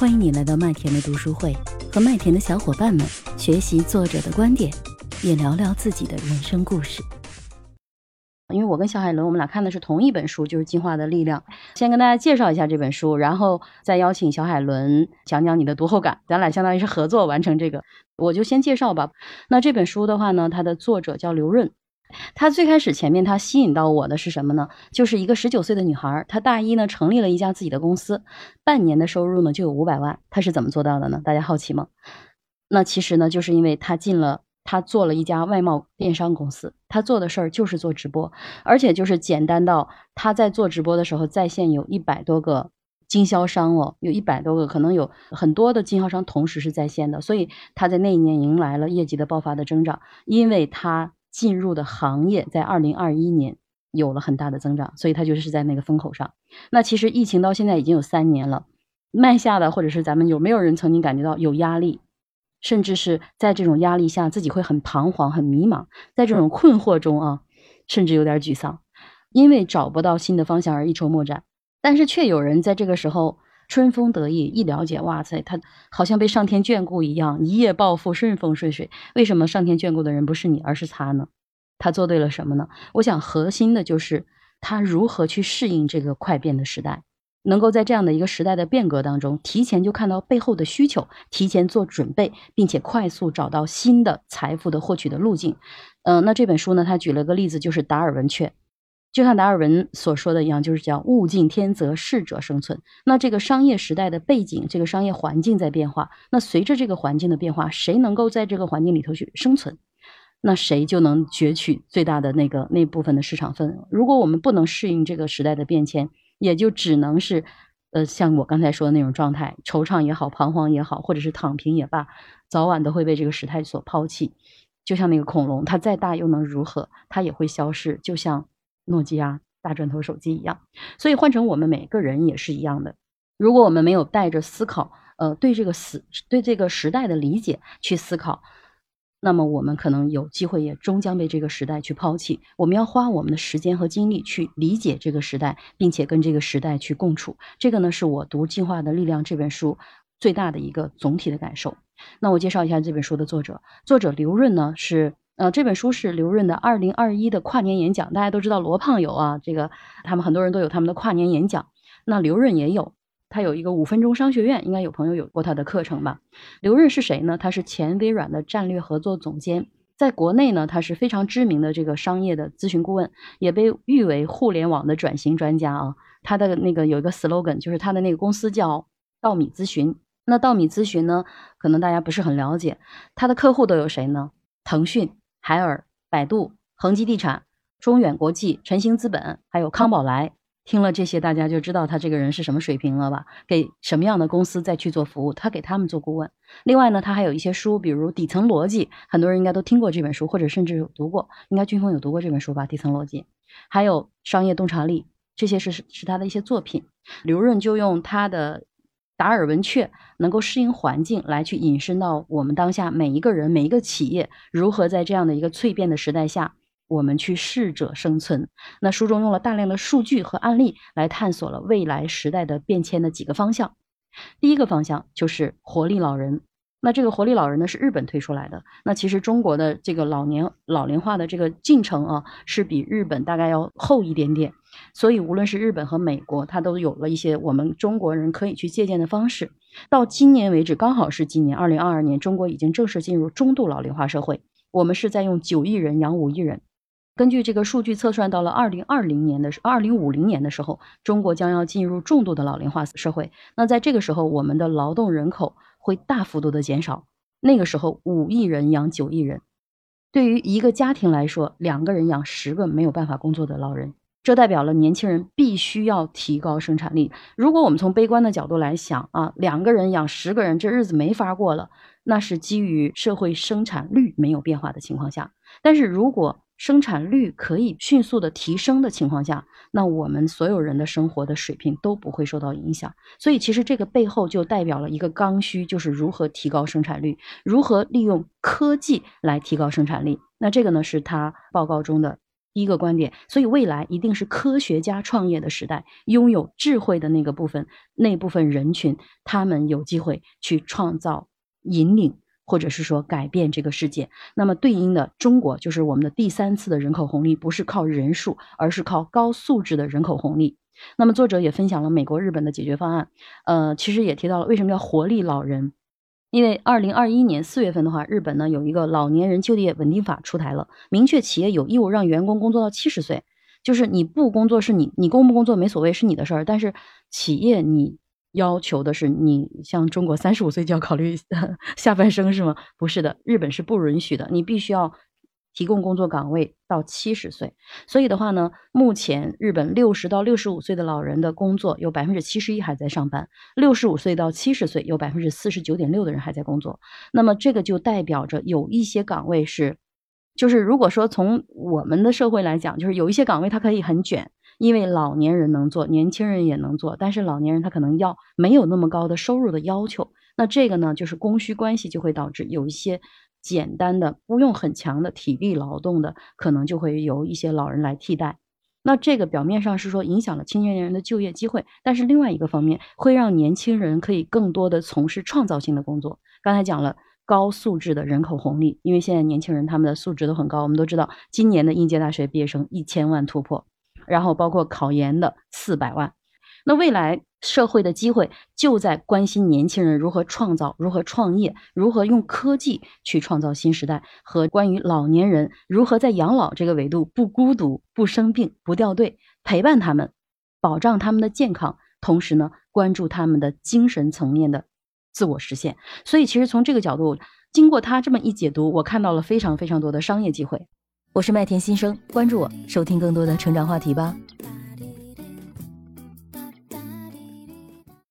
欢迎你来到麦田的读书会，和麦田的小伙伴们学习作者的观点，也聊聊自己的人生故事。因为我跟小海伦，我们俩看的是同一本书，就是《进化的力量》。先跟大家介绍一下这本书，然后再邀请小海伦讲讲你的读后感。咱俩相当于是合作完成这个，我就先介绍吧。那这本书的话呢，它的作者叫刘润。他最开始前面他吸引到我的是什么呢？就是一个十九岁的女孩，她大一呢成立了一家自己的公司，半年的收入呢就有五百万。她是怎么做到的呢？大家好奇吗？那其实呢，就是因为她进了，她做了一家外贸电商公司，她做的事儿就是做直播，而且就是简单到她在做直播的时候，在线有一百多个经销商哦，有一百多个，可能有很多的经销商同时是在线的，所以她在那一年迎来了业绩的爆发的增长，因为她。进入的行业在二零二一年有了很大的增长，所以它就是在那个风口上。那其实疫情到现在已经有三年了，卖下的或者是咱们有没有人曾经感觉到有压力，甚至是在这种压力下自己会很彷徨、很迷茫，在这种困惑中啊，甚至有点沮丧，因为找不到新的方向而一筹莫展。但是却有人在这个时候。春风得意，一了解，哇塞，他好像被上天眷顾一样，一夜暴富，顺风顺水。为什么上天眷顾的人不是你，而是他呢？他做对了什么呢？我想核心的就是他如何去适应这个快变的时代，能够在这样的一个时代的变革当中，提前就看到背后的需求，提前做准备，并且快速找到新的财富的获取的路径。嗯，那这本书呢，他举了个例子，就是达尔文雀。就像达尔文所说的一样，就是叫物竞天择，适者生存。那这个商业时代的背景，这个商业环境在变化。那随着这个环境的变化，谁能够在这个环境里头去生存，那谁就能攫取最大的那个那部分的市场份额。如果我们不能适应这个时代的变迁，也就只能是，呃，像我刚才说的那种状态，惆怅也好，彷徨也好，或者是躺平也罢，早晚都会被这个时态所抛弃。就像那个恐龙，它再大又能如何？它也会消失。就像。诺基亚大砖头手机一样，所以换成我们每个人也是一样的。如果我们没有带着思考，呃，对这个时对这个时代的理解去思考，那么我们可能有机会也终将被这个时代去抛弃。我们要花我们的时间和精力去理解这个时代，并且跟这个时代去共处。这个呢，是我读《进化的力量》这本书最大的一个总体的感受。那我介绍一下这本书的作者，作者刘润呢是。呃，这本书是刘润的二零二一的跨年演讲。大家都知道罗胖有啊，这个他们很多人都有他们的跨年演讲。那刘润也有，他有一个五分钟商学院，应该有朋友有过他的课程吧？刘润是谁呢？他是前微软的战略合作总监，在国内呢，他是非常知名的这个商业的咨询顾问，也被誉为互联网的转型专家啊。他的那个有一个 slogan，就是他的那个公司叫稻米咨询。那稻米咨询呢，可能大家不是很了解，他的客户都有谁呢？腾讯。海尔、百度、恒基地产、中远国际、晨星资本，还有康宝莱，听了这些，大家就知道他这个人是什么水平了吧？给什么样的公司再去做服务，他给他们做顾问。另外呢，他还有一些书，比如《底层逻辑》，很多人应该都听过这本书，或者甚至有读过。应该军峰有读过这本书吧？《底层逻辑》，还有《商业洞察力》，这些是是他的一些作品。刘润就用他的。达尔文雀能够适应环境，来去引申到我们当下每一个人、每一个企业如何在这样的一个蜕变的时代下，我们去适者生存。那书中用了大量的数据和案例来探索了未来时代的变迁的几个方向。第一个方向就是活力老人。那这个活力老人呢，是日本推出来的。那其实中国的这个老年老龄化的这个进程啊，是比日本大概要后一点点。所以无论是日本和美国，它都有了一些我们中国人可以去借鉴的方式。到今年为止，刚好是今年二零二二年，中国已经正式进入中度老龄化社会。我们是在用九亿人养五亿人。根据这个数据测算，到了二零二零年的二零五零年的时候，中国将要进入重度的老龄化社会。那在这个时候，我们的劳动人口。会大幅度的减少，那个时候五亿人养九亿人，对于一个家庭来说，两个人养十个没有办法工作的老人，这代表了年轻人必须要提高生产力。如果我们从悲观的角度来想啊，两个人养十个人，这日子没法过了，那是基于社会生产率没有变化的情况下。但是如果生产率可以迅速的提升的情况下，那我们所有人的生活的水平都不会受到影响。所以其实这个背后就代表了一个刚需，就是如何提高生产率，如何利用科技来提高生产力。那这个呢是他报告中的第一个观点，所以未来一定是科学家创业的时代，拥有智慧的那个部分，那部分人群，他们有机会去创造、引领，或者是说改变这个世界。那么对应的中国就是我们的第三次的人口红利，不是靠人数，而是靠高素质的人口红利。那么作者也分享了美国、日本的解决方案，呃，其实也提到了为什么叫活力老人。因为二零二一年四月份的话，日本呢有一个老年人就业稳定法出台了，明确企业有义务让员工工作到七十岁，就是你不工作是你你工不工作没所谓是你的事儿，但是企业你要求的是你像中国三十五岁就要考虑 下半生是吗？不是的，日本是不允许的，你必须要。提供工作岗位到七十岁，所以的话呢，目前日本六十到六十五岁的老人的工作有百分之七十一还在上班，六十五岁到七十岁有百分之四十九点六的人还在工作。那么这个就代表着有一些岗位是，就是如果说从我们的社会来讲，就是有一些岗位它可以很卷，因为老年人能做，年轻人也能做，但是老年人他可能要没有那么高的收入的要求，那这个呢就是供需关系就会导致有一些。简单的不用很强的体力劳动的，可能就会由一些老人来替代。那这个表面上是说影响了青年人的就业机会，但是另外一个方面会让年轻人可以更多的从事创造性的工作。刚才讲了高素质的人口红利，因为现在年轻人他们的素质都很高，我们都知道今年的应届大学毕业生一千万突破，然后包括考研的四百万。那未来社会的机会就在关心年轻人如何创造、如何创业、如何用科技去创造新时代，和关于老年人如何在养老这个维度不孤独、不生病、不掉队，陪伴他们，保障他们的健康，同时呢，关注他们的精神层面的自我实现。所以，其实从这个角度，经过他这么一解读，我看到了非常非常多的商业机会。我是麦田新生，关注我，收听更多的成长话题吧。